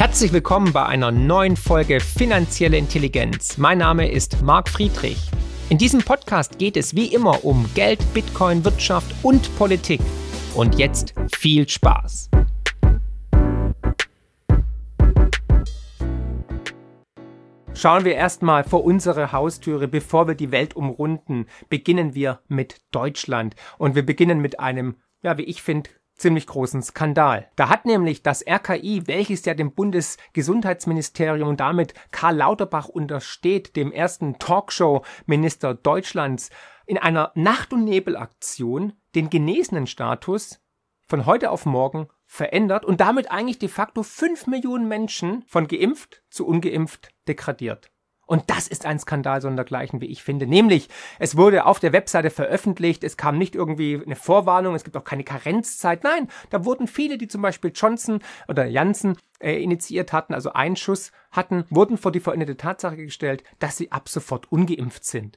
Herzlich willkommen bei einer neuen Folge Finanzielle Intelligenz. Mein Name ist Marc Friedrich. In diesem Podcast geht es wie immer um Geld, Bitcoin, Wirtschaft und Politik. Und jetzt viel Spaß. Schauen wir erstmal vor unsere Haustüre, bevor wir die Welt umrunden. Beginnen wir mit Deutschland. Und wir beginnen mit einem, ja, wie ich finde, ziemlich großen Skandal. Da hat nämlich das RKI, welches ja dem Bundesgesundheitsministerium und damit Karl Lauterbach untersteht, dem ersten Talkshow-Minister Deutschlands, in einer Nacht- und Nebelaktion den genesenen Status von heute auf morgen verändert und damit eigentlich de facto fünf Millionen Menschen von geimpft zu ungeimpft degradiert. Und das ist ein Skandal sondergleichen, wie ich finde. Nämlich, es wurde auf der Webseite veröffentlicht, es kam nicht irgendwie eine Vorwarnung, es gibt auch keine Karenzzeit. Nein, da wurden viele, die zum Beispiel Johnson oder Janssen äh, initiiert hatten, also Einschuss hatten, wurden vor die veränderte Tatsache gestellt, dass sie ab sofort ungeimpft sind.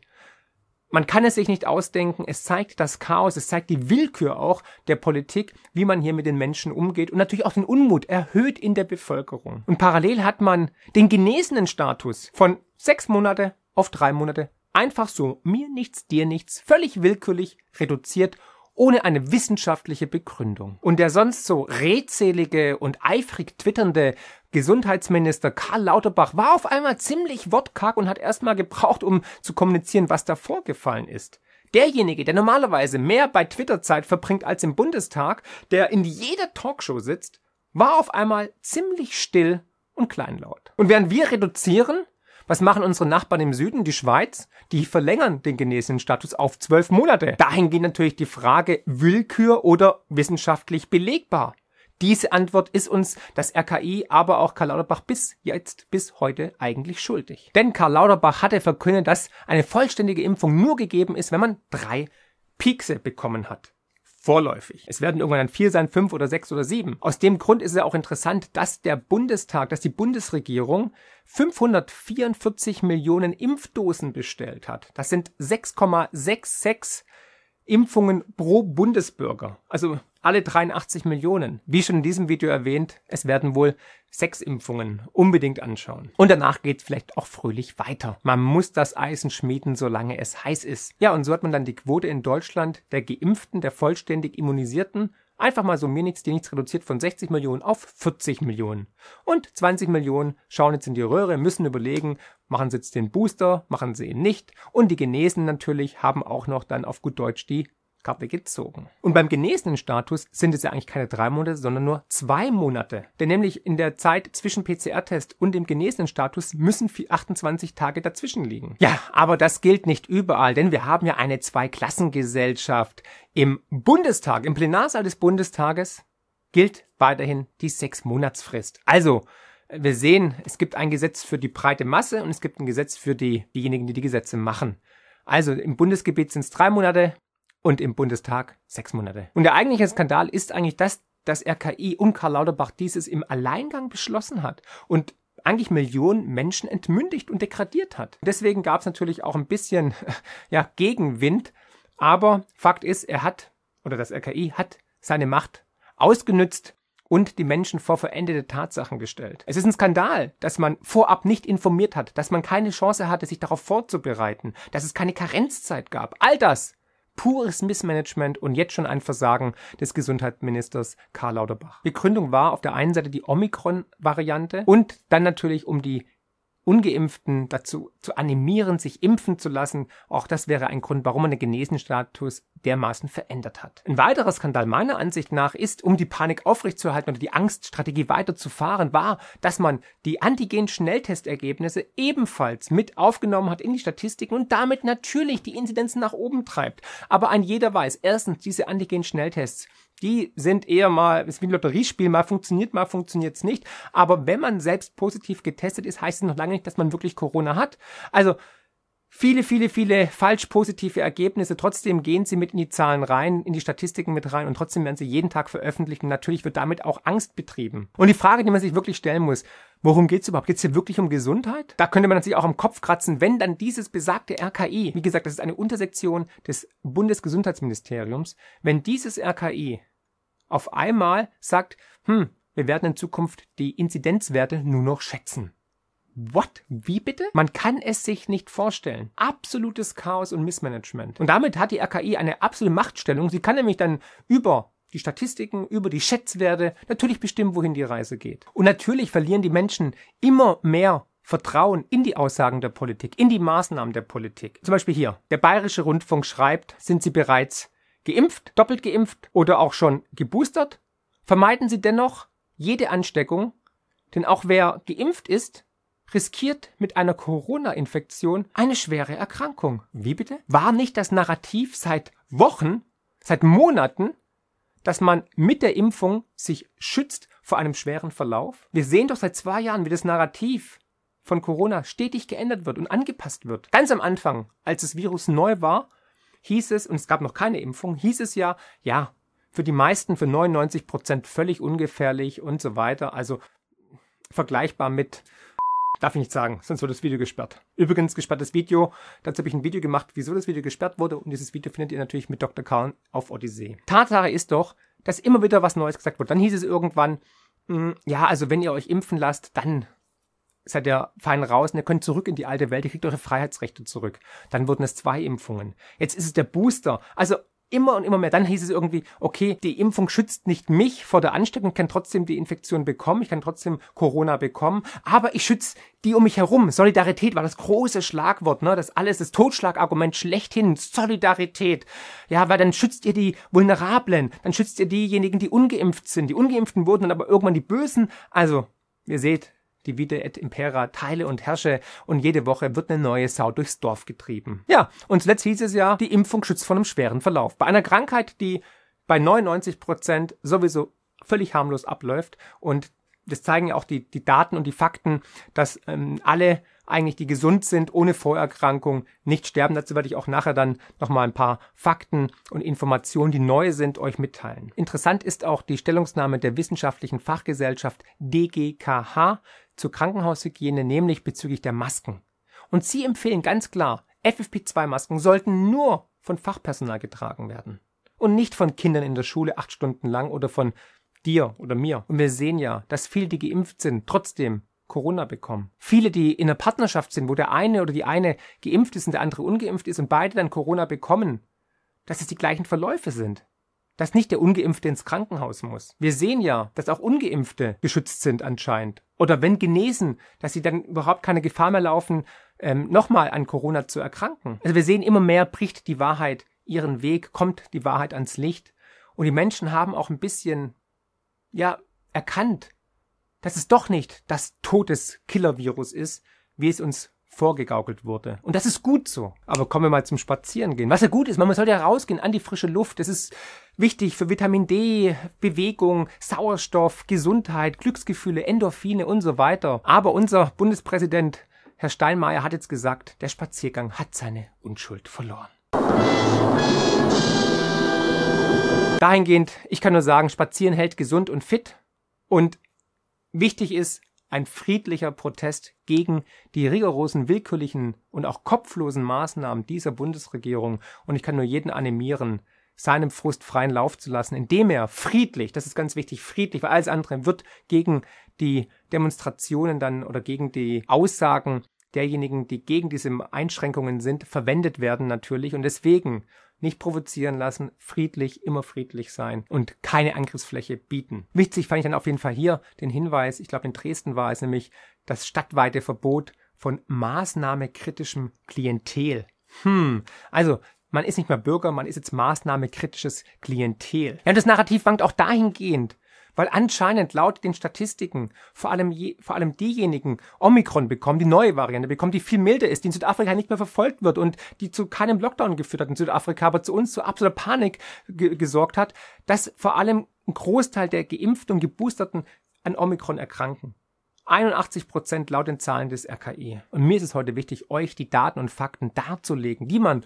Man kann es sich nicht ausdenken. Es zeigt das Chaos, es zeigt die Willkür auch der Politik, wie man hier mit den Menschen umgeht und natürlich auch den Unmut erhöht in der Bevölkerung. Und parallel hat man den genesenen Status von sechs Monate auf drei Monate einfach so mir nichts, dir nichts, völlig willkürlich reduziert ohne eine wissenschaftliche Begründung. Und der sonst so redselige und eifrig twitternde Gesundheitsminister Karl Lauterbach war auf einmal ziemlich wortkarg und hat erstmal gebraucht, um zu kommunizieren, was da vorgefallen ist. Derjenige, der normalerweise mehr bei Twitter-Zeit verbringt als im Bundestag, der in jeder Talkshow sitzt, war auf einmal ziemlich still und kleinlaut. Und während wir reduzieren, was machen unsere Nachbarn im Süden, die Schweiz? Die verlängern den genesenen Status auf zwölf Monate. Dahin geht natürlich die Frage Willkür oder wissenschaftlich belegbar. Diese Antwort ist uns das RKI, aber auch Karl Lauterbach bis jetzt, bis heute eigentlich schuldig. Denn Karl Lauterbach hatte verkündet, dass eine vollständige Impfung nur gegeben ist, wenn man drei Piekse bekommen hat vorläufig. Es werden irgendwann dann vier sein, fünf oder sechs oder sieben. Aus dem Grund ist es ja auch interessant, dass der Bundestag, dass die Bundesregierung 544 Millionen Impfdosen bestellt hat. Das sind 6,66 Impfungen pro Bundesbürger. Also alle 83 Millionen. Wie schon in diesem Video erwähnt, es werden wohl sechs Impfungen unbedingt anschauen. Und danach geht es vielleicht auch fröhlich weiter. Man muss das Eisen schmieden, solange es heiß ist. Ja, und so hat man dann die Quote in Deutschland der Geimpften, der vollständig Immunisierten Einfach mal so mir nichts, dir nichts reduziert von 60 Millionen auf 40 Millionen. Und 20 Millionen schauen jetzt in die Röhre, müssen überlegen, machen sie jetzt den Booster, machen sie ihn nicht. Und die Genesen natürlich haben auch noch dann auf gut Deutsch die Karte gezogen. Und beim genesenen Status sind es ja eigentlich keine drei Monate, sondern nur zwei Monate. Denn nämlich in der Zeit zwischen PCR-Test und dem genesenen Status müssen 28 Tage dazwischen liegen. Ja, aber das gilt nicht überall, denn wir haben ja eine Zweiklassengesellschaft. Im Bundestag, im Plenarsaal des Bundestages gilt weiterhin die Sechs-Monatsfrist. Also, wir sehen, es gibt ein Gesetz für die breite Masse und es gibt ein Gesetz für die, diejenigen, die die Gesetze machen. Also im Bundesgebiet sind es drei Monate, und im Bundestag sechs Monate. Und der eigentliche Skandal ist eigentlich, dass das RKI und Karl Lauterbach dieses im Alleingang beschlossen hat und eigentlich Millionen Menschen entmündigt und degradiert hat. Deswegen gab es natürlich auch ein bisschen ja, Gegenwind, aber Fakt ist, er hat, oder das RKI hat seine Macht ausgenützt und die Menschen vor verendete Tatsachen gestellt. Es ist ein Skandal, dass man vorab nicht informiert hat, dass man keine Chance hatte, sich darauf vorzubereiten, dass es keine Karenzzeit gab. All das pures Missmanagement und jetzt schon ein Versagen des Gesundheitsministers Karl Lauterbach. Begründung war auf der einen Seite die Omikron-Variante und dann natürlich um die Ungeimpften dazu zu animieren, sich impfen zu lassen. Auch das wäre ein Grund, warum man den Genesenstatus dermaßen verändert hat. Ein weiterer Skandal meiner Ansicht nach ist, um die Panik aufrechtzuerhalten oder die Angststrategie weiterzufahren, war, dass man die Antigen-Schnelltestergebnisse ebenfalls mit aufgenommen hat in die Statistiken und damit natürlich die Inzidenzen nach oben treibt. Aber ein jeder weiß, erstens, diese Antigen-Schnelltests die sind eher mal, ist wie ein Lotteriespiel, mal funktioniert, mal funktioniert es nicht. Aber wenn man selbst positiv getestet ist, heißt es noch lange nicht, dass man wirklich Corona hat. Also viele, viele, viele falsch positive Ergebnisse. Trotzdem gehen sie mit in die Zahlen rein, in die Statistiken mit rein und trotzdem werden sie jeden Tag veröffentlicht und natürlich wird damit auch Angst betrieben. Und die Frage, die man sich wirklich stellen muss, worum geht's überhaupt? Geht's hier wirklich um Gesundheit? Da könnte man natürlich auch am Kopf kratzen, wenn dann dieses besagte RKI, wie gesagt, das ist eine Untersektion des Bundesgesundheitsministeriums, wenn dieses RKI auf einmal sagt, hm, wir werden in Zukunft die Inzidenzwerte nur noch schätzen. What? Wie bitte? Man kann es sich nicht vorstellen. Absolutes Chaos und Missmanagement. Und damit hat die RKI eine absolute Machtstellung. Sie kann nämlich dann über die Statistiken, über die Schätzwerte natürlich bestimmen, wohin die Reise geht. Und natürlich verlieren die Menschen immer mehr Vertrauen in die Aussagen der Politik, in die Maßnahmen der Politik. Zum Beispiel hier. Der Bayerische Rundfunk schreibt, sind Sie bereits geimpft, doppelt geimpft oder auch schon geboostert? Vermeiden Sie dennoch jede Ansteckung, denn auch wer geimpft ist, riskiert mit einer Corona-Infektion eine schwere Erkrankung. Wie bitte? War nicht das Narrativ seit Wochen, seit Monaten, dass man mit der Impfung sich schützt vor einem schweren Verlauf? Wir sehen doch seit zwei Jahren, wie das Narrativ von Corona stetig geändert wird und angepasst wird. Ganz am Anfang, als das Virus neu war, hieß es, und es gab noch keine Impfung, hieß es ja, ja, für die meisten, für 99 Prozent völlig ungefährlich und so weiter. Also vergleichbar mit Darf ich nicht sagen, sonst wird das Video gesperrt. Übrigens, gesperrtes Video. Dazu habe ich ein Video gemacht, wieso das Video gesperrt wurde. Und dieses Video findet ihr natürlich mit Dr. Karl auf Odyssee. Tatsache ist doch, dass immer wieder was Neues gesagt wird. Dann hieß es irgendwann, mh, hm, ja, also wenn ihr euch impfen lasst, dann seid ihr fein raus und ihr könnt zurück in die alte Welt, ihr kriegt eure Freiheitsrechte zurück. Dann wurden es zwei Impfungen. Jetzt ist es der Booster. Also immer und immer mehr. Dann hieß es irgendwie, okay, die Impfung schützt nicht mich vor der Ansteckung, ich kann trotzdem die Infektion bekommen, ich kann trotzdem Corona bekommen, aber ich schütze die um mich herum. Solidarität war das große Schlagwort, ne? Das alles, das Totschlagargument schlechthin. Solidarität. Ja, weil dann schützt ihr die Vulnerablen, dann schützt ihr diejenigen, die ungeimpft sind. Die Ungeimpften wurden dann aber irgendwann die Bösen. Also, ihr seht, Divide et Impera, teile und herrsche und jede Woche wird eine neue Sau durchs Dorf getrieben. Ja, und zuletzt hieß es ja, die Impfung schützt vor einem schweren Verlauf. Bei einer Krankheit, die bei 99 Prozent sowieso völlig harmlos abläuft und das zeigen ja auch die, die Daten und die Fakten, dass ähm, alle eigentlich, die gesund sind, ohne Vorerkrankung, nicht sterben. Dazu werde ich auch nachher dann nochmal ein paar Fakten und Informationen, die neu sind, euch mitteilen. Interessant ist auch die Stellungnahme der wissenschaftlichen Fachgesellschaft DGKH zur Krankenhaushygiene, nämlich bezüglich der Masken. Und sie empfehlen ganz klar, FFP2-Masken sollten nur von Fachpersonal getragen werden. Und nicht von Kindern in der Schule acht Stunden lang oder von dir oder mir. Und wir sehen ja, dass viele, die geimpft sind, trotzdem Corona bekommen. Viele, die in einer Partnerschaft sind, wo der eine oder die eine geimpft ist und der andere ungeimpft ist und beide dann Corona bekommen, dass es die gleichen Verläufe sind. Dass nicht der Ungeimpfte ins Krankenhaus muss. Wir sehen ja, dass auch Ungeimpfte geschützt sind anscheinend. Oder wenn genesen, dass sie dann überhaupt keine Gefahr mehr laufen, ähm, nochmal an Corona zu erkranken. Also wir sehen immer mehr, bricht die Wahrheit ihren Weg, kommt die Wahrheit ans Licht. Und die Menschen haben auch ein bisschen ja erkannt, dass es doch nicht das Todeskiller-Virus ist, wie es uns vorgegaukelt wurde. Und das ist gut so. Aber kommen wir mal zum Spazierengehen. Was ja gut ist, man soll ja rausgehen an die frische Luft. Das ist wichtig für Vitamin D, Bewegung, Sauerstoff, Gesundheit, Glücksgefühle, Endorphine und so weiter. Aber unser Bundespräsident Herr Steinmeier hat jetzt gesagt, der Spaziergang hat seine Unschuld verloren. Dahingehend, ich kann nur sagen, Spazieren hält gesund und fit. Und wichtig ist ein friedlicher Protest gegen die rigorosen, willkürlichen und auch kopflosen Maßnahmen dieser Bundesregierung. Und ich kann nur jeden animieren, seinem Frust freien Lauf zu lassen, indem er friedlich, das ist ganz wichtig, friedlich, weil alles andere wird gegen die Demonstrationen dann oder gegen die Aussagen derjenigen, die gegen diese Einschränkungen sind, verwendet werden natürlich. Und deswegen nicht provozieren lassen, friedlich, immer friedlich sein und keine Angriffsfläche bieten. Wichtig fand ich dann auf jeden Fall hier den Hinweis, ich glaube in Dresden war es nämlich das stadtweite Verbot von maßnahmekritischem Klientel. Hm, also man ist nicht mehr Bürger, man ist jetzt maßnahmekritisches Klientel. Ja, und das Narrativ wankt auch dahingehend, weil anscheinend laut den Statistiken vor allem, je, vor allem diejenigen Omikron bekommen, die neue Variante bekommen, die viel milder ist, die in Südafrika nicht mehr verfolgt wird und die zu keinem Lockdown geführt hat in Südafrika, aber zu uns zu absoluter Panik gesorgt hat, dass vor allem ein Großteil der Geimpften und Geboosterten an Omikron erkranken. 81 Prozent laut den Zahlen des RKI. Und mir ist es heute wichtig, euch die Daten und Fakten darzulegen, die man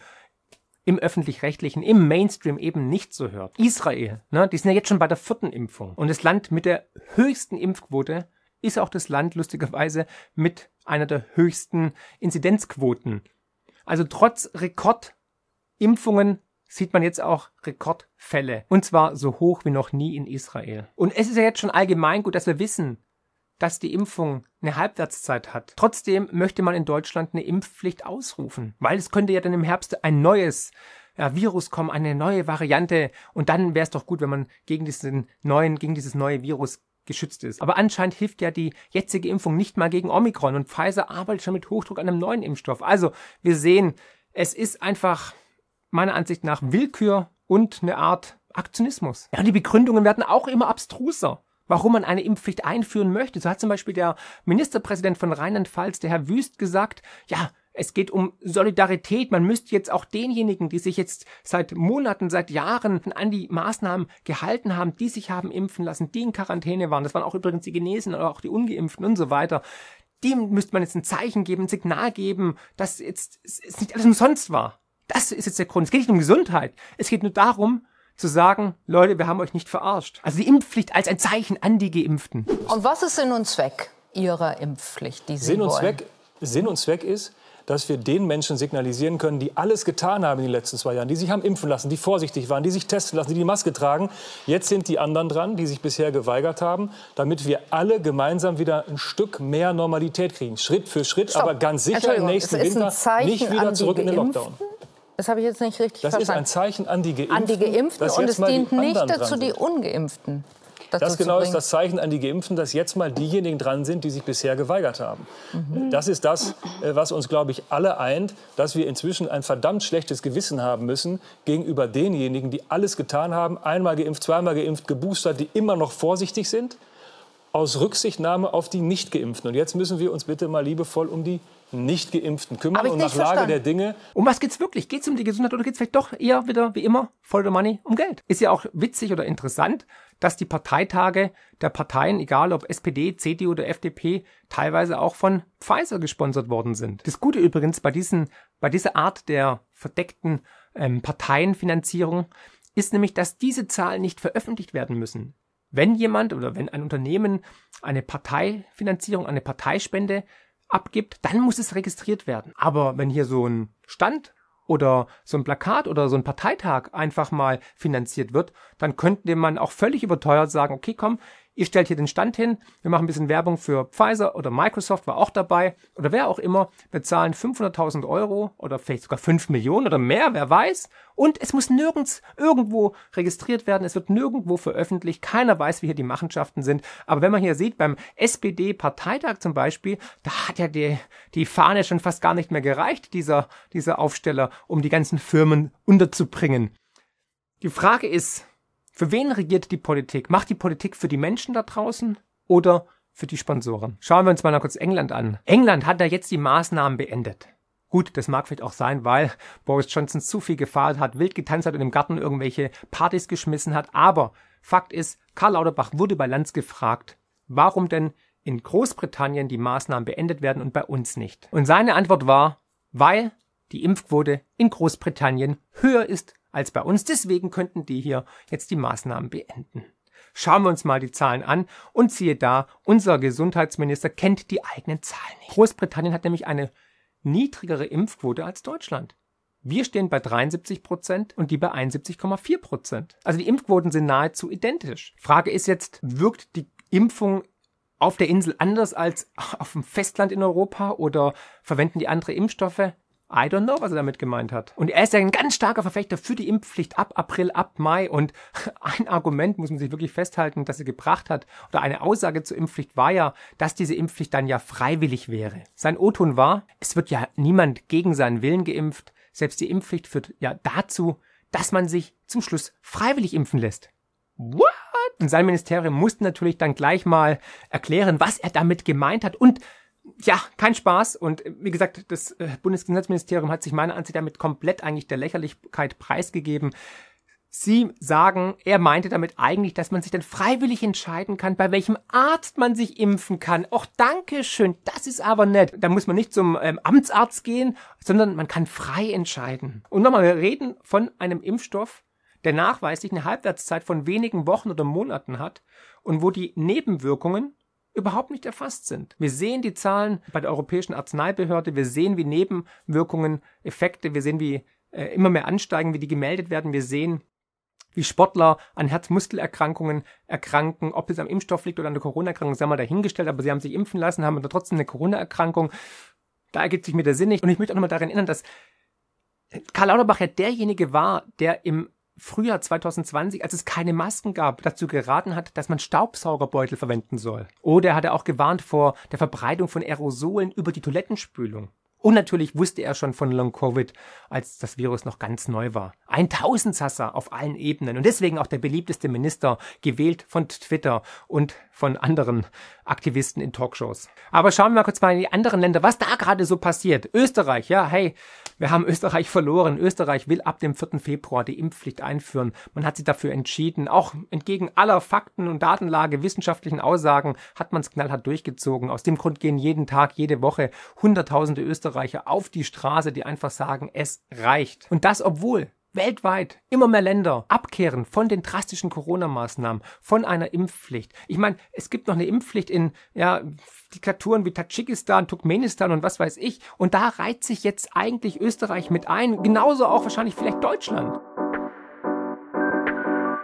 im öffentlich-rechtlichen, im Mainstream eben nicht so hört. Israel, ne, die sind ja jetzt schon bei der vierten Impfung. Und das Land mit der höchsten Impfquote ist auch das Land lustigerweise mit einer der höchsten Inzidenzquoten. Also trotz Rekordimpfungen sieht man jetzt auch Rekordfälle. Und zwar so hoch wie noch nie in Israel. Und es ist ja jetzt schon allgemein gut, dass wir wissen, dass die Impfung eine Halbwertszeit hat. Trotzdem möchte man in Deutschland eine Impfpflicht ausrufen, weil es könnte ja dann im Herbst ein neues ja, Virus kommen, eine neue Variante und dann wäre es doch gut, wenn man gegen diesen neuen, gegen dieses neue Virus geschützt ist. Aber anscheinend hilft ja die jetzige Impfung nicht mal gegen Omikron und Pfizer arbeitet schon mit Hochdruck an einem neuen Impfstoff. Also wir sehen, es ist einfach meiner Ansicht nach Willkür und eine Art Aktionismus. Ja, und die Begründungen werden auch immer abstruser warum man eine Impfpflicht einführen möchte. So hat zum Beispiel der Ministerpräsident von Rheinland-Pfalz, der Herr Wüst, gesagt, ja, es geht um Solidarität. Man müsste jetzt auch denjenigen, die sich jetzt seit Monaten, seit Jahren an die Maßnahmen gehalten haben, die sich haben impfen lassen, die in Quarantäne waren, das waren auch übrigens die Genesen oder auch die Ungeimpften und so weiter, dem müsste man jetzt ein Zeichen geben, ein Signal geben, dass jetzt es nicht alles umsonst war. Das ist jetzt der Grund. Es geht nicht um Gesundheit. Es geht nur darum, zu sagen, Leute, wir haben euch nicht verarscht. Also die Impfpflicht als ein Zeichen an die Geimpften. Und was ist Sinn und Zweck Ihrer Impfpflicht, die Sie Sinn und wollen? Zweck, Sinn und Zweck ist, dass wir den Menschen signalisieren können, die alles getan haben in den letzten zwei Jahren, die sich haben impfen lassen, die vorsichtig waren, die sich testen lassen, die die Maske tragen. Jetzt sind die anderen dran, die sich bisher geweigert haben, damit wir alle gemeinsam wieder ein Stück mehr Normalität kriegen. Schritt für Schritt, Stopp. aber ganz sicher im nächsten Winter nicht wieder zurück in den Lockdown. Das habe ich jetzt nicht richtig das verstanden. Das ist ein Zeichen an die Geimpften. An die Geimpften und es dient nicht dazu, die Ungeimpften. Das genau ist das Zeichen an die Geimpften, dass jetzt mal diejenigen dran sind, die sich bisher geweigert haben. Mhm. Das ist das, äh, was uns, glaube ich, alle eint, dass wir inzwischen ein verdammt schlechtes Gewissen haben müssen gegenüber denjenigen, die alles getan haben, einmal geimpft, zweimal geimpft, geboostert, die immer noch vorsichtig sind, aus Rücksichtnahme auf die Nicht-Geimpften. Und jetzt müssen wir uns bitte mal liebevoll um die nicht geimpften kümmern und nach Lage der Dinge. Um was geht's wirklich? Geht's um die Gesundheit oder geht's vielleicht doch eher wieder wie immer voll the money um Geld? Ist ja auch witzig oder interessant, dass die Parteitage der Parteien, egal ob SPD, CDU oder FDP, teilweise auch von Pfizer gesponsert worden sind. Das Gute übrigens bei diesen, bei dieser Art der verdeckten ähm, Parteienfinanzierung ist nämlich, dass diese Zahlen nicht veröffentlicht werden müssen. Wenn jemand oder wenn ein Unternehmen eine Parteifinanzierung, eine Parteispende abgibt, dann muss es registriert werden. Aber wenn hier so ein Stand oder so ein Plakat oder so ein Parteitag einfach mal finanziert wird, dann könnte man auch völlig überteuert sagen, okay, komm, ihr stellt hier den Stand hin, wir machen ein bisschen Werbung für Pfizer oder Microsoft war auch dabei oder wer auch immer, wir zahlen 500.000 Euro oder vielleicht sogar 5 Millionen oder mehr, wer weiß. Und es muss nirgends irgendwo registriert werden, es wird nirgendwo veröffentlicht, keiner weiß, wie hier die Machenschaften sind. Aber wenn man hier sieht, beim SPD-Parteitag zum Beispiel, da hat ja die, die Fahne schon fast gar nicht mehr gereicht, dieser, dieser Aufsteller, um die ganzen Firmen unterzubringen. Die Frage ist, für wen regiert die Politik? Macht die Politik für die Menschen da draußen oder für die Sponsoren? Schauen wir uns mal noch kurz England an. England hat da jetzt die Maßnahmen beendet. Gut, das mag vielleicht auch sein, weil Boris Johnson zu viel gefahren hat, wild getanzt hat und im Garten irgendwelche Partys geschmissen hat. Aber Fakt ist, Karl Lauterbach wurde bei Lanz gefragt, warum denn in Großbritannien die Maßnahmen beendet werden und bei uns nicht. Und seine Antwort war, weil die Impfquote in Großbritannien höher ist als bei uns. Deswegen könnten die hier jetzt die Maßnahmen beenden. Schauen wir uns mal die Zahlen an und siehe da, unser Gesundheitsminister kennt die eigenen Zahlen nicht. Großbritannien hat nämlich eine niedrigere Impfquote als Deutschland. Wir stehen bei 73 Prozent und die bei 71,4 Prozent. Also die Impfquoten sind nahezu identisch. Frage ist jetzt, wirkt die Impfung auf der Insel anders als auf dem Festland in Europa oder verwenden die andere Impfstoffe? I don't know, was er damit gemeint hat. Und er ist ja ein ganz starker Verfechter für die Impfpflicht ab April, ab Mai. Und ein Argument muss man sich wirklich festhalten, dass er gebracht hat, oder eine Aussage zur Impfpflicht war ja, dass diese Impfpflicht dann ja freiwillig wäre. Sein O-Ton war, es wird ja niemand gegen seinen Willen geimpft. Selbst die Impfpflicht führt ja dazu, dass man sich zum Schluss freiwillig impfen lässt. What? Und sein Ministerium musste natürlich dann gleich mal erklären, was er damit gemeint hat und ja, kein Spaß. Und äh, wie gesagt, das äh, Bundesgesundheitsministerium hat sich meiner Ansicht damit komplett eigentlich der Lächerlichkeit preisgegeben. Sie sagen, er meinte damit eigentlich, dass man sich dann freiwillig entscheiden kann, bei welchem Arzt man sich impfen kann. Och, danke schön, das ist aber nett. Da muss man nicht zum ähm, Amtsarzt gehen, sondern man kann frei entscheiden. Und nochmal, wir reden von einem Impfstoff, der nachweislich eine Halbwertszeit von wenigen Wochen oder Monaten hat und wo die Nebenwirkungen überhaupt nicht erfasst sind. Wir sehen die Zahlen bei der Europäischen Arzneibehörde, wir sehen, wie Nebenwirkungen, Effekte, wir sehen, wie äh, immer mehr ansteigen, wie die gemeldet werden. Wir sehen, wie Sportler an Herzmuskelerkrankungen erkranken, ob es am Impfstoff liegt oder an der Corona-Erkrankung, sei mal dahingestellt, aber sie haben sich impfen lassen, haben aber trotzdem eine Corona-Erkrankung. Da ergibt sich mir der Sinn nicht. Und ich möchte auch nochmal daran erinnern, dass Karl Lauterbach ja derjenige war, der im Frühjahr 2020, als es keine Masken gab, dazu geraten hat, dass man Staubsaugerbeutel verwenden soll. Oder er hatte auch gewarnt vor der Verbreitung von Aerosolen über die Toilettenspülung. Und natürlich wusste er schon von Long Covid, als das Virus noch ganz neu war. Ein Tausendsasser auf allen Ebenen und deswegen auch der beliebteste Minister, gewählt von Twitter und von anderen Aktivisten in Talkshows. Aber schauen wir mal kurz mal in die anderen Länder, was da gerade so passiert. Österreich, ja, hey, wir haben Österreich verloren. Österreich will ab dem 4. Februar die Impfpflicht einführen. Man hat sich dafür entschieden. Auch entgegen aller Fakten und Datenlage, wissenschaftlichen Aussagen hat man es knallhart durchgezogen. Aus dem Grund gehen jeden Tag, jede Woche Hunderttausende Österreicher auf die Straße, die einfach sagen, es reicht. Und das, obwohl weltweit immer mehr Länder abkehren von den drastischen Corona-Maßnahmen, von einer Impfpflicht. Ich meine, es gibt noch eine Impfpflicht in ja, Diktaturen wie Tadschikistan, Turkmenistan und was weiß ich. Und da reiht sich jetzt eigentlich Österreich mit ein. Genauso auch wahrscheinlich vielleicht Deutschland.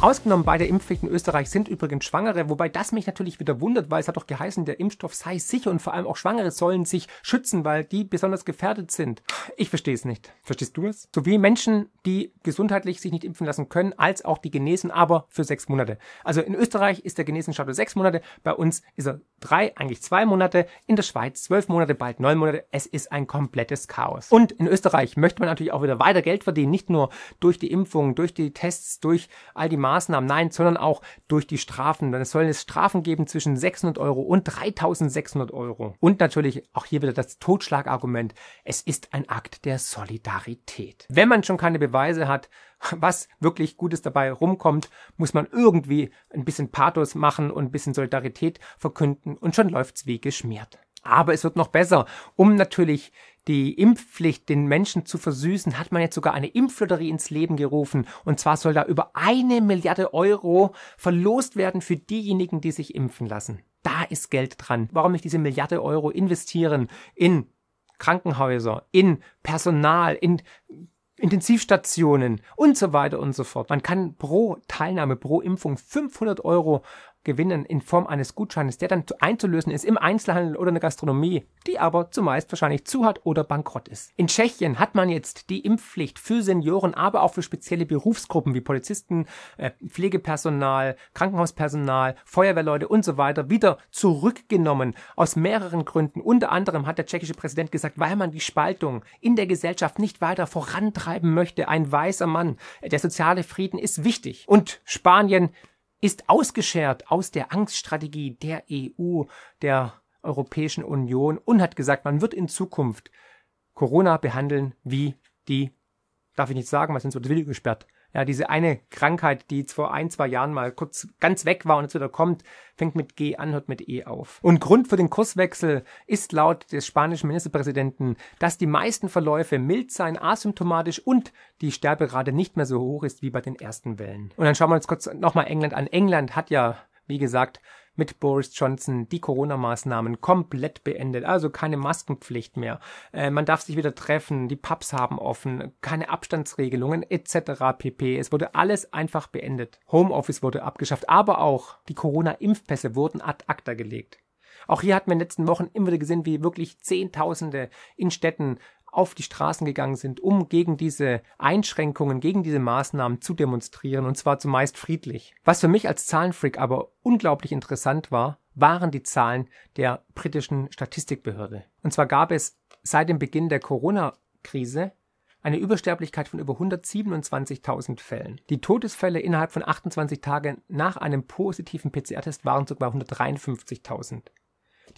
Ausgenommen bei der Impfpflicht in Österreich sind übrigens Schwangere, wobei das mich natürlich wieder wundert, weil es hat doch geheißen, der Impfstoff sei sicher und vor allem auch Schwangere sollen sich schützen, weil die besonders gefährdet sind. Ich verstehe es nicht. Verstehst du es? Sowie Menschen, die gesundheitlich sich nicht impfen lassen können, als auch die genesen, aber für sechs Monate. Also in Österreich ist der Genesenstatus sechs Monate, bei uns ist er drei, eigentlich zwei Monate, in der Schweiz zwölf Monate, bald neun Monate. Es ist ein komplettes Chaos. Und in Österreich möchte man natürlich auch wieder weiter Geld verdienen, nicht nur durch die Impfung, durch die Tests, durch all die Maßnahmen, nein, sondern auch durch die Strafen. Dann sollen es Strafen geben zwischen 600 Euro und 3600 Euro. Und natürlich auch hier wieder das Totschlagargument. Es ist ein Akt der Solidarität. Wenn man schon keine Beweise hat, was wirklich Gutes dabei rumkommt, muss man irgendwie ein bisschen Pathos machen und ein bisschen Solidarität verkünden und schon läuft's wie geschmiert. Aber es wird noch besser. Um natürlich die Impfpflicht den Menschen zu versüßen, hat man jetzt sogar eine Impflotterie ins Leben gerufen. Und zwar soll da über eine Milliarde Euro verlost werden für diejenigen, die sich impfen lassen. Da ist Geld dran. Warum nicht diese Milliarde Euro investieren in Krankenhäuser, in Personal, in Intensivstationen und so weiter und so fort. Man kann pro Teilnahme, pro Impfung 500 Euro gewinnen in Form eines Gutscheines, der dann einzulösen ist im Einzelhandel oder in der Gastronomie, die aber zumeist wahrscheinlich zu hat oder bankrott ist. In Tschechien hat man jetzt die Impfpflicht für Senioren, aber auch für spezielle Berufsgruppen wie Polizisten, äh, Pflegepersonal, Krankenhauspersonal, Feuerwehrleute und so weiter wieder zurückgenommen. Aus mehreren Gründen. Unter anderem hat der tschechische Präsident gesagt, weil man die Spaltung in der Gesellschaft nicht weiter vorantreiben möchte. Ein weißer Mann. Der soziale Frieden ist wichtig. Und Spanien ist ausgeschert aus der Angststrategie der EU, der Europäischen Union und hat gesagt, man wird in Zukunft Corona behandeln wie die, darf ich nicht sagen, was sind so Video gesperrt, ja, diese eine Krankheit, die jetzt vor ein, zwei Jahren mal kurz ganz weg war und jetzt wieder kommt, fängt mit G an, hört mit E auf. Und Grund für den Kurswechsel ist laut des spanischen Ministerpräsidenten, dass die meisten Verläufe mild seien, asymptomatisch und die Sterberate nicht mehr so hoch ist wie bei den ersten Wellen. Und dann schauen wir uns kurz nochmal England an. England hat ja, wie gesagt, mit Boris Johnson die Corona-Maßnahmen komplett beendet. Also keine Maskenpflicht mehr. Äh, man darf sich wieder treffen, die Pubs haben offen, keine Abstandsregelungen etc. pp. Es wurde alles einfach beendet. Homeoffice wurde abgeschafft, aber auch die Corona-Impfpässe wurden ad acta gelegt. Auch hier hat man in den letzten Wochen immer wieder gesehen, wie wirklich Zehntausende in Städten auf die Straßen gegangen sind, um gegen diese Einschränkungen, gegen diese Maßnahmen zu demonstrieren, und zwar zumeist friedlich. Was für mich als Zahlenfreak aber unglaublich interessant war, waren die Zahlen der britischen Statistikbehörde. Und zwar gab es seit dem Beginn der Corona-Krise eine Übersterblichkeit von über 127.000 Fällen. Die Todesfälle innerhalb von 28 Tagen nach einem positiven PCR-Test waren sogar 153.000.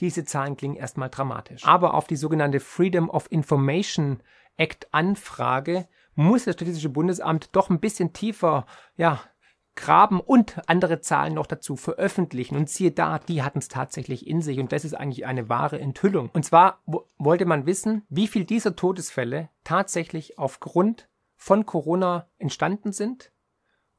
Diese Zahlen klingen erstmal dramatisch. Aber auf die sogenannte Freedom of Information Act Anfrage muss das Statistische Bundesamt doch ein bisschen tiefer, ja, graben und andere Zahlen noch dazu veröffentlichen. Und siehe da, die hatten es tatsächlich in sich. Und das ist eigentlich eine wahre Enthüllung. Und zwar wollte man wissen, wie viel dieser Todesfälle tatsächlich aufgrund von Corona entstanden sind,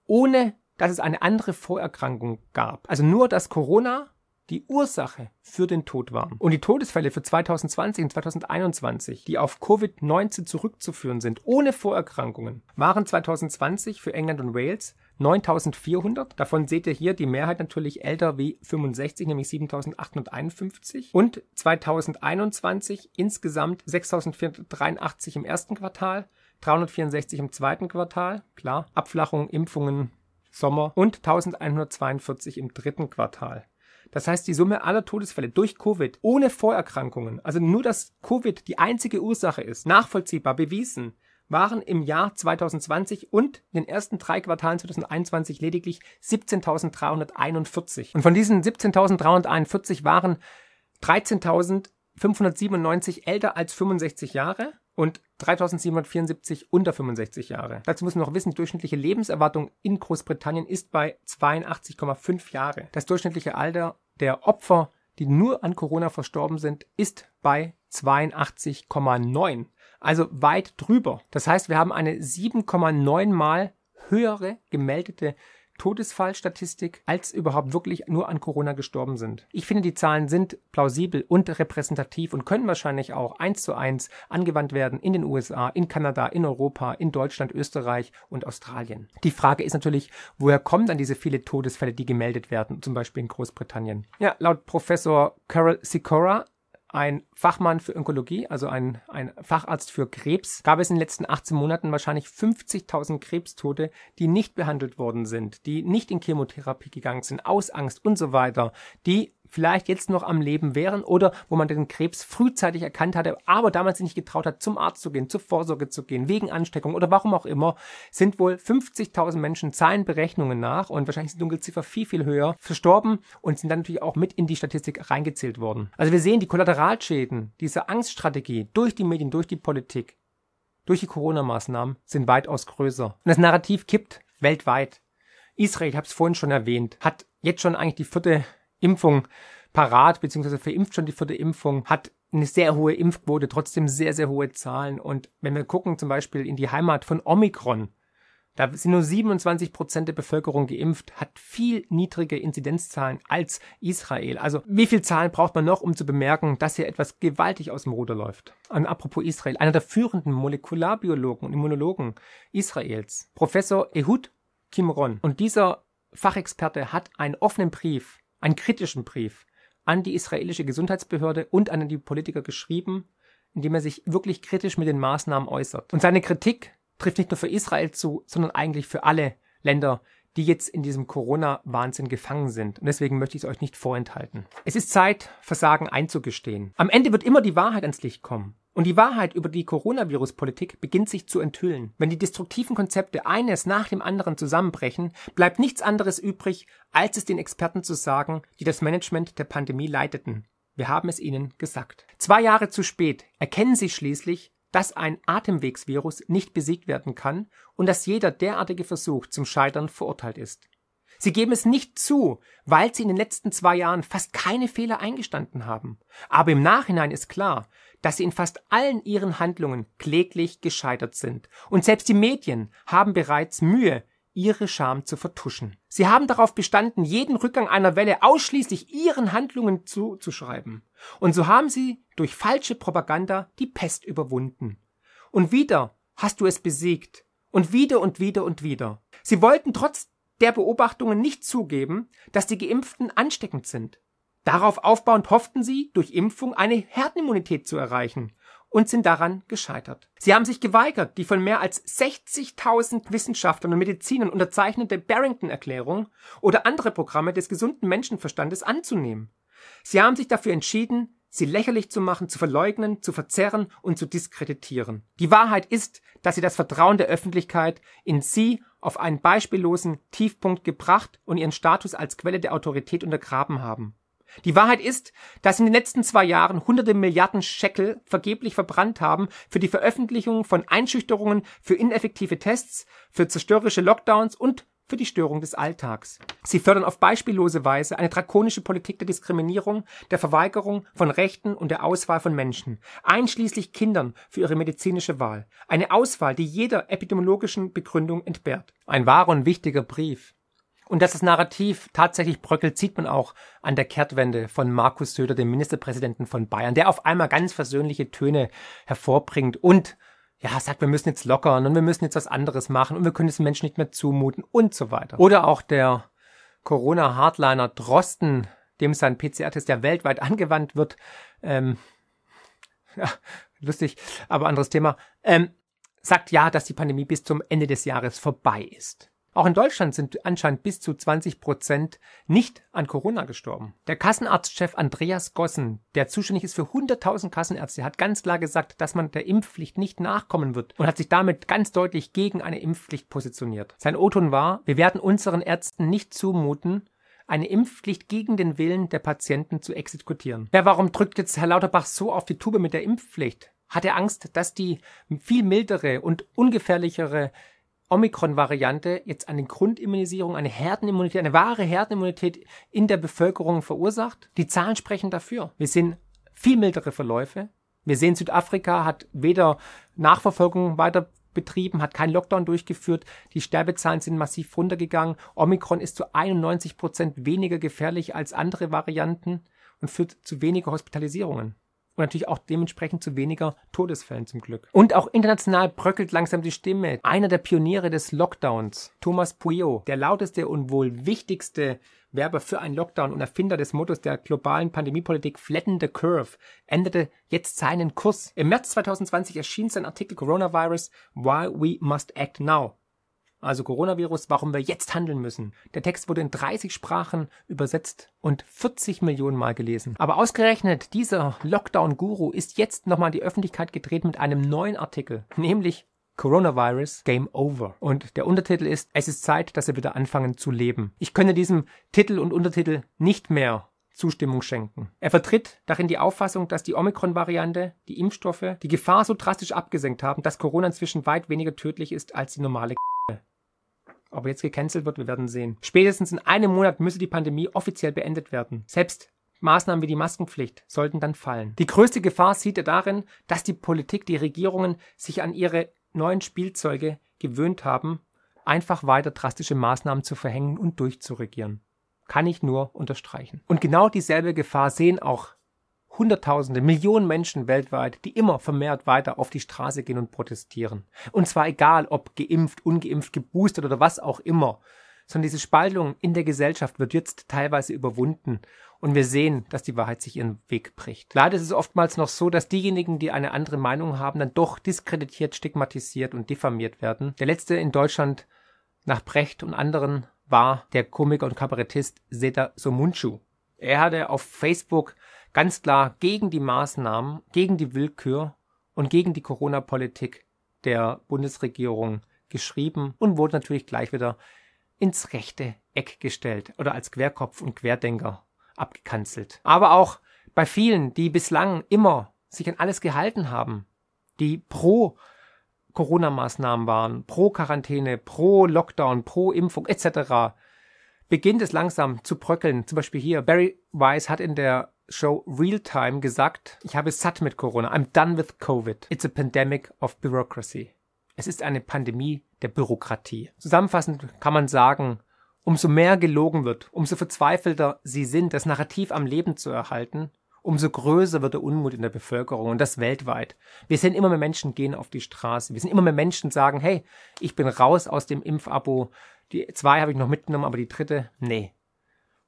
ohne dass es eine andere Vorerkrankung gab. Also nur, dass Corona die Ursache für den Tod waren. Und die Todesfälle für 2020 und 2021, die auf Covid-19 zurückzuführen sind, ohne Vorerkrankungen, waren 2020 für England und Wales 9400. Davon seht ihr hier die Mehrheit natürlich älter wie 65, nämlich 7851. Und 2021 insgesamt 6483 im ersten Quartal, 364 im zweiten Quartal, klar, Abflachung, Impfungen, Sommer und 1142 im dritten Quartal. Das heißt, die Summe aller Todesfälle durch Covid ohne Vorerkrankungen, also nur dass Covid die einzige Ursache ist, nachvollziehbar bewiesen, waren im Jahr 2020 und in den ersten drei Quartalen 2021 lediglich 17.341. Und von diesen 17.341 waren 13.597 älter als 65 Jahre und 3774 unter 65 Jahre. Dazu muss man noch wissen, die durchschnittliche Lebenserwartung in Großbritannien ist bei 82,5 Jahre. Das durchschnittliche Alter der Opfer, die nur an Corona verstorben sind, ist bei 82,9. Also weit drüber. Das heißt, wir haben eine 7,9 mal höhere gemeldete Todesfallstatistik, als überhaupt wirklich nur an Corona gestorben sind. Ich finde, die Zahlen sind plausibel und repräsentativ und können wahrscheinlich auch eins zu eins angewandt werden in den USA, in Kanada, in Europa, in Deutschland, Österreich und Australien. Die Frage ist natürlich, woher kommen dann diese viele Todesfälle, die gemeldet werden, zum Beispiel in Großbritannien? Ja, laut Professor Carol Sikora ein Fachmann für Onkologie, also ein, ein Facharzt für Krebs, gab es in den letzten 18 Monaten wahrscheinlich 50.000 Krebstote, die nicht behandelt worden sind, die nicht in Chemotherapie gegangen sind, aus Angst und so weiter, die vielleicht jetzt noch am Leben wären oder wo man den Krebs frühzeitig erkannt hatte, aber damals nicht getraut hat, zum Arzt zu gehen, zur Vorsorge zu gehen, wegen Ansteckung oder warum auch immer, sind wohl 50.000 Menschen zahlen Berechnungen nach und wahrscheinlich ist die Dunkelziffer viel, viel höher, verstorben und sind dann natürlich auch mit in die Statistik reingezählt worden. Also wir sehen die Kollateralschäden dieser Angststrategie durch die Medien, durch die Politik, durch die Corona-Maßnahmen sind weitaus größer. Und das Narrativ kippt weltweit. Israel, ich habe es vorhin schon erwähnt, hat jetzt schon eigentlich die vierte Impfung parat, beziehungsweise verimpft schon die vierte Impfung, hat eine sehr hohe Impfquote, trotzdem sehr, sehr hohe Zahlen. Und wenn wir gucken zum Beispiel in die Heimat von Omikron, da sind nur 27 Prozent der Bevölkerung geimpft, hat viel niedrige Inzidenzzahlen als Israel. Also wie viel Zahlen braucht man noch, um zu bemerken, dass hier etwas gewaltig aus dem Ruder läuft? Und apropos Israel, einer der führenden Molekularbiologen und Immunologen Israels, Professor Ehud Kimron. Und dieser Fachexperte hat einen offenen Brief einen kritischen Brief an die israelische Gesundheitsbehörde und an die Politiker geschrieben, in dem er sich wirklich kritisch mit den Maßnahmen äußert. Und seine Kritik trifft nicht nur für Israel zu, sondern eigentlich für alle Länder, die jetzt in diesem Corona-Wahnsinn gefangen sind. Und deswegen möchte ich es euch nicht vorenthalten. Es ist Zeit, Versagen einzugestehen. Am Ende wird immer die Wahrheit ans Licht kommen. Und die Wahrheit über die Coronavirus-Politik beginnt sich zu enthüllen. Wenn die destruktiven Konzepte eines nach dem anderen zusammenbrechen, bleibt nichts anderes übrig, als es den Experten zu sagen, die das Management der Pandemie leiteten. Wir haben es ihnen gesagt. Zwei Jahre zu spät erkennen sie schließlich, dass ein Atemwegsvirus nicht besiegt werden kann und dass jeder derartige Versuch zum Scheitern verurteilt ist. Sie geben es nicht zu, weil sie in den letzten zwei Jahren fast keine Fehler eingestanden haben. Aber im Nachhinein ist klar, dass sie in fast allen ihren Handlungen kläglich gescheitert sind. Und selbst die Medien haben bereits Mühe, ihre Scham zu vertuschen. Sie haben darauf bestanden, jeden Rückgang einer Welle ausschließlich ihren Handlungen zuzuschreiben. Und so haben sie durch falsche Propaganda die Pest überwunden. Und wieder hast du es besiegt. Und wieder und wieder und wieder. Sie wollten trotz der Beobachtungen nicht zugeben, dass die Geimpften ansteckend sind. Darauf aufbauend hofften sie, durch Impfung eine Herdenimmunität zu erreichen und sind daran gescheitert. Sie haben sich geweigert, die von mehr als 60.000 Wissenschaftlern und Medizinern unterzeichnete Barrington-Erklärung oder andere Programme des gesunden Menschenverstandes anzunehmen. Sie haben sich dafür entschieden, sie lächerlich zu machen, zu verleugnen, zu verzerren und zu diskreditieren. Die Wahrheit ist, dass sie das Vertrauen der Öffentlichkeit in sie auf einen beispiellosen Tiefpunkt gebracht und ihren Status als Quelle der Autorität untergraben haben. Die Wahrheit ist, dass in den letzten zwei Jahren hunderte Milliarden Scheckel vergeblich verbrannt haben für die Veröffentlichung von Einschüchterungen, für ineffektive Tests, für zerstörerische Lockdowns und für die Störung des Alltags. Sie fördern auf beispiellose Weise eine drakonische Politik der Diskriminierung, der Verweigerung von Rechten und der Auswahl von Menschen, einschließlich Kindern für ihre medizinische Wahl. Eine Auswahl, die jeder epidemiologischen Begründung entbehrt. Ein wahrer und wichtiger Brief. Und dass das Narrativ tatsächlich bröckelt, sieht man auch an der Kehrtwende von Markus Söder, dem Ministerpräsidenten von Bayern, der auf einmal ganz versöhnliche Töne hervorbringt und ja, sagt, wir müssen jetzt lockern und wir müssen jetzt was anderes machen und wir können es den Menschen nicht mehr zumuten und so weiter. Oder auch der Corona-Hardliner Drosten, dem sein PCR-Test ja weltweit angewandt wird. Ähm, ja, lustig, aber anderes Thema. Ähm, sagt ja, dass die Pandemie bis zum Ende des Jahres vorbei ist. Auch in Deutschland sind anscheinend bis zu 20 Prozent nicht an Corona gestorben. Der Kassenarztchef Andreas Gossen, der zuständig ist für 100.000 Kassenärzte, hat ganz klar gesagt, dass man der Impfpflicht nicht nachkommen wird und hat sich damit ganz deutlich gegen eine Impfpflicht positioniert. Sein O-Ton war, wir werden unseren Ärzten nicht zumuten, eine Impfpflicht gegen den Willen der Patienten zu exekutieren. Ja, warum drückt jetzt Herr Lauterbach so auf die Tube mit der Impfpflicht? Hat er Angst, dass die viel mildere und ungefährlichere Omikron-Variante jetzt eine Grundimmunisierung, eine Herdenimmunität, eine wahre Herdenimmunität in der Bevölkerung verursacht. Die Zahlen sprechen dafür. Wir sehen viel mildere Verläufe. Wir sehen, Südafrika hat weder Nachverfolgung weiter betrieben, hat keinen Lockdown durchgeführt. Die Sterbezahlen sind massiv runtergegangen. Omikron ist zu 91 Prozent weniger gefährlich als andere Varianten und führt zu weniger Hospitalisierungen und natürlich auch dementsprechend zu weniger Todesfällen zum Glück. Und auch international bröckelt langsam die Stimme. Einer der Pioniere des Lockdowns, Thomas Puyo, der lauteste und wohl wichtigste Werber für einen Lockdown und Erfinder des Mottos der globalen Pandemiepolitik Flatten the Curve, änderte jetzt seinen Kurs. Im März 2020 erschien sein Artikel Coronavirus Why We Must Act Now also Coronavirus, warum wir jetzt handeln müssen. Der Text wurde in 30 Sprachen übersetzt und 40 Millionen Mal gelesen. Aber ausgerechnet dieser Lockdown-Guru ist jetzt nochmal in die Öffentlichkeit gedreht mit einem neuen Artikel, nämlich Coronavirus Game Over. Und der Untertitel ist, es ist Zeit, dass wir wieder anfangen zu leben. Ich könne diesem Titel und Untertitel nicht mehr Zustimmung schenken. Er vertritt darin die Auffassung, dass die Omikron-Variante, die Impfstoffe, die Gefahr so drastisch abgesenkt haben, dass Corona inzwischen weit weniger tödlich ist als die normale ob jetzt gecancelt wird, wir werden sehen. Spätestens in einem Monat müsse die Pandemie offiziell beendet werden. Selbst Maßnahmen wie die Maskenpflicht sollten dann fallen. Die größte Gefahr sieht er darin, dass die Politik, die Regierungen sich an ihre neuen Spielzeuge gewöhnt haben, einfach weiter drastische Maßnahmen zu verhängen und durchzuregieren. Kann ich nur unterstreichen. Und genau dieselbe Gefahr sehen auch Hunderttausende, Millionen Menschen weltweit, die immer vermehrt weiter auf die Straße gehen und protestieren. Und zwar egal, ob geimpft, ungeimpft, geboostert oder was auch immer. Sondern diese Spaltung in der Gesellschaft wird jetzt teilweise überwunden. Und wir sehen, dass die Wahrheit sich ihren Weg bricht. Leider ist es oftmals noch so, dass diejenigen, die eine andere Meinung haben, dann doch diskreditiert, stigmatisiert und diffamiert werden. Der letzte in Deutschland nach Brecht und anderen war der Komiker und Kabarettist Seta Somunchu. Er hatte auf Facebook ganz klar gegen die Maßnahmen, gegen die Willkür und gegen die Corona-Politik der Bundesregierung geschrieben und wurde natürlich gleich wieder ins rechte Eck gestellt oder als Querkopf und Querdenker abgekanzelt. Aber auch bei vielen, die bislang immer sich an alles gehalten haben, die pro Corona-Maßnahmen waren, pro Quarantäne, pro Lockdown, pro Impfung etc., beginnt es langsam zu bröckeln. Zum Beispiel hier, Barry Weiss hat in der Show Realtime gesagt, ich habe satt mit Corona. I'm done with COVID. It's a pandemic of bureaucracy. Es ist eine Pandemie der Bürokratie. Zusammenfassend kann man sagen, umso mehr gelogen wird, umso verzweifelter sie sind, das Narrativ am Leben zu erhalten, umso größer wird der Unmut in der Bevölkerung und das weltweit. Wir sehen immer mehr Menschen gehen auf die Straße. Wir sehen immer mehr Menschen sagen, hey, ich bin raus aus dem Impfabo. Die zwei habe ich noch mitgenommen, aber die dritte, nee.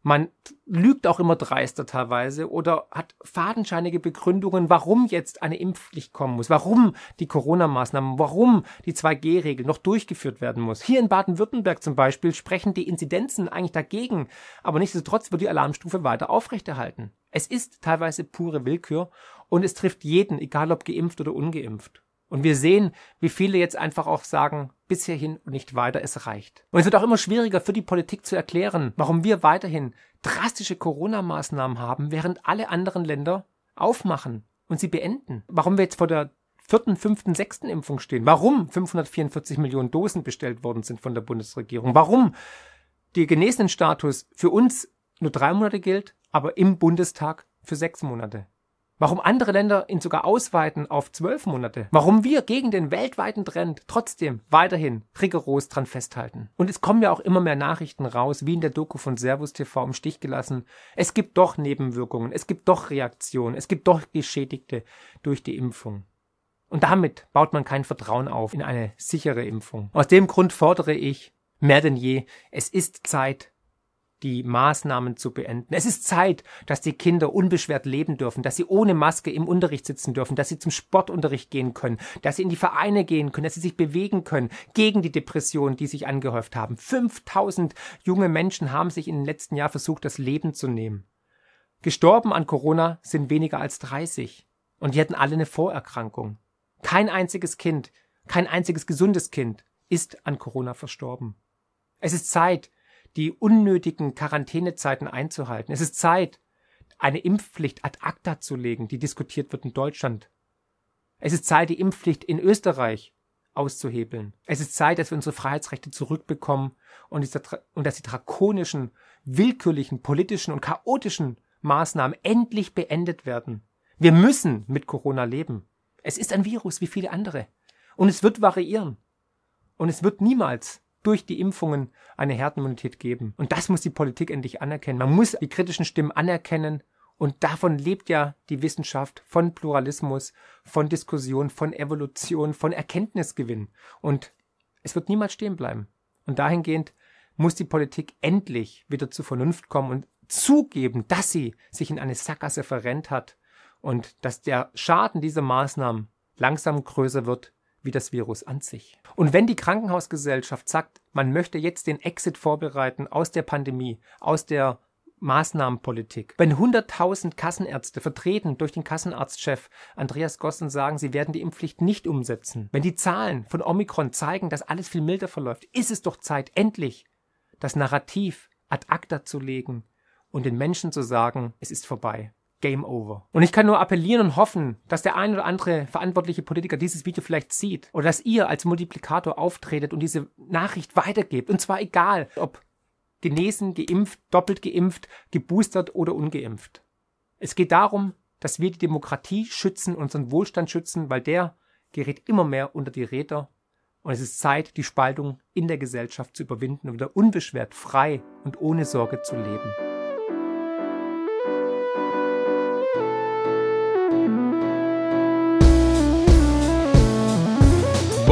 Man lügt auch immer dreister teilweise oder hat fadenscheinige Begründungen, warum jetzt eine Impfpflicht kommen muss, warum die Corona-Maßnahmen, warum die 2G-Regel noch durchgeführt werden muss. Hier in Baden-Württemberg zum Beispiel sprechen die Inzidenzen eigentlich dagegen, aber nichtsdestotrotz wird die Alarmstufe weiter aufrechterhalten. Es ist teilweise pure Willkür und es trifft jeden, egal ob geimpft oder ungeimpft. Und wir sehen, wie viele jetzt einfach auch sagen, bis hierhin und nicht weiter, es reicht. Und es wird auch immer schwieriger für die Politik zu erklären, warum wir weiterhin drastische Corona-Maßnahmen haben, während alle anderen Länder aufmachen und sie beenden. Warum wir jetzt vor der vierten, fünften, sechsten Impfung stehen. Warum 544 Millionen Dosen bestellt worden sind von der Bundesregierung. Warum der Genesenenstatus für uns nur drei Monate gilt, aber im Bundestag für sechs Monate. Warum andere Länder ihn sogar ausweiten auf zwölf Monate. Warum wir gegen den weltweiten Trend trotzdem weiterhin rigoros dran festhalten. Und es kommen ja auch immer mehr Nachrichten raus, wie in der Doku von Servus TV im Stich gelassen. Es gibt doch Nebenwirkungen, es gibt doch Reaktionen, es gibt doch Geschädigte durch die Impfung. Und damit baut man kein Vertrauen auf in eine sichere Impfung. Aus dem Grund fordere ich mehr denn je, es ist Zeit, die Maßnahmen zu beenden. Es ist Zeit, dass die Kinder unbeschwert leben dürfen, dass sie ohne Maske im Unterricht sitzen dürfen, dass sie zum Sportunterricht gehen können, dass sie in die Vereine gehen können, dass sie sich bewegen können gegen die Depressionen, die sich angehäuft haben. 5000 junge Menschen haben sich in den letzten Jahren versucht, das Leben zu nehmen. Gestorben an Corona sind weniger als 30. Und die hatten alle eine Vorerkrankung. Kein einziges Kind, kein einziges gesundes Kind ist an Corona verstorben. Es ist Zeit, die unnötigen Quarantänezeiten einzuhalten. Es ist Zeit, eine Impfpflicht ad acta zu legen, die diskutiert wird in Deutschland. Es ist Zeit, die Impfpflicht in Österreich auszuhebeln. Es ist Zeit, dass wir unsere Freiheitsrechte zurückbekommen und, und dass die drakonischen, willkürlichen, politischen und chaotischen Maßnahmen endlich beendet werden. Wir müssen mit Corona leben. Es ist ein Virus wie viele andere. Und es wird variieren. Und es wird niemals durch die Impfungen eine Herdenimmunität geben. Und das muss die Politik endlich anerkennen. Man muss die kritischen Stimmen anerkennen. Und davon lebt ja die Wissenschaft von Pluralismus, von Diskussion, von Evolution, von Erkenntnisgewinn. Und es wird niemals stehen bleiben. Und dahingehend muss die Politik endlich wieder zur Vernunft kommen und zugeben, dass sie sich in eine Sackgasse verrennt hat und dass der Schaden dieser Maßnahmen langsam größer wird wie das Virus an sich. Und wenn die Krankenhausgesellschaft sagt, man möchte jetzt den Exit vorbereiten aus der Pandemie, aus der Maßnahmenpolitik. Wenn 100.000 Kassenärzte vertreten durch den Kassenarztchef Andreas Gossen sagen, sie werden die Impfpflicht nicht umsetzen. Wenn die Zahlen von Omikron zeigen, dass alles viel milder verläuft, ist es doch Zeit, endlich das Narrativ ad acta zu legen und den Menschen zu sagen, es ist vorbei. Game over. Und ich kann nur appellieren und hoffen, dass der ein oder andere verantwortliche Politiker dieses Video vielleicht sieht oder dass ihr als Multiplikator auftretet und diese Nachricht weitergebt. Und zwar egal, ob genesen, geimpft, doppelt geimpft, geboostert oder ungeimpft. Es geht darum, dass wir die Demokratie schützen, unseren Wohlstand schützen, weil der gerät immer mehr unter die Räder. Und es ist Zeit, die Spaltung in der Gesellschaft zu überwinden und wieder unbeschwert, frei und ohne Sorge zu leben.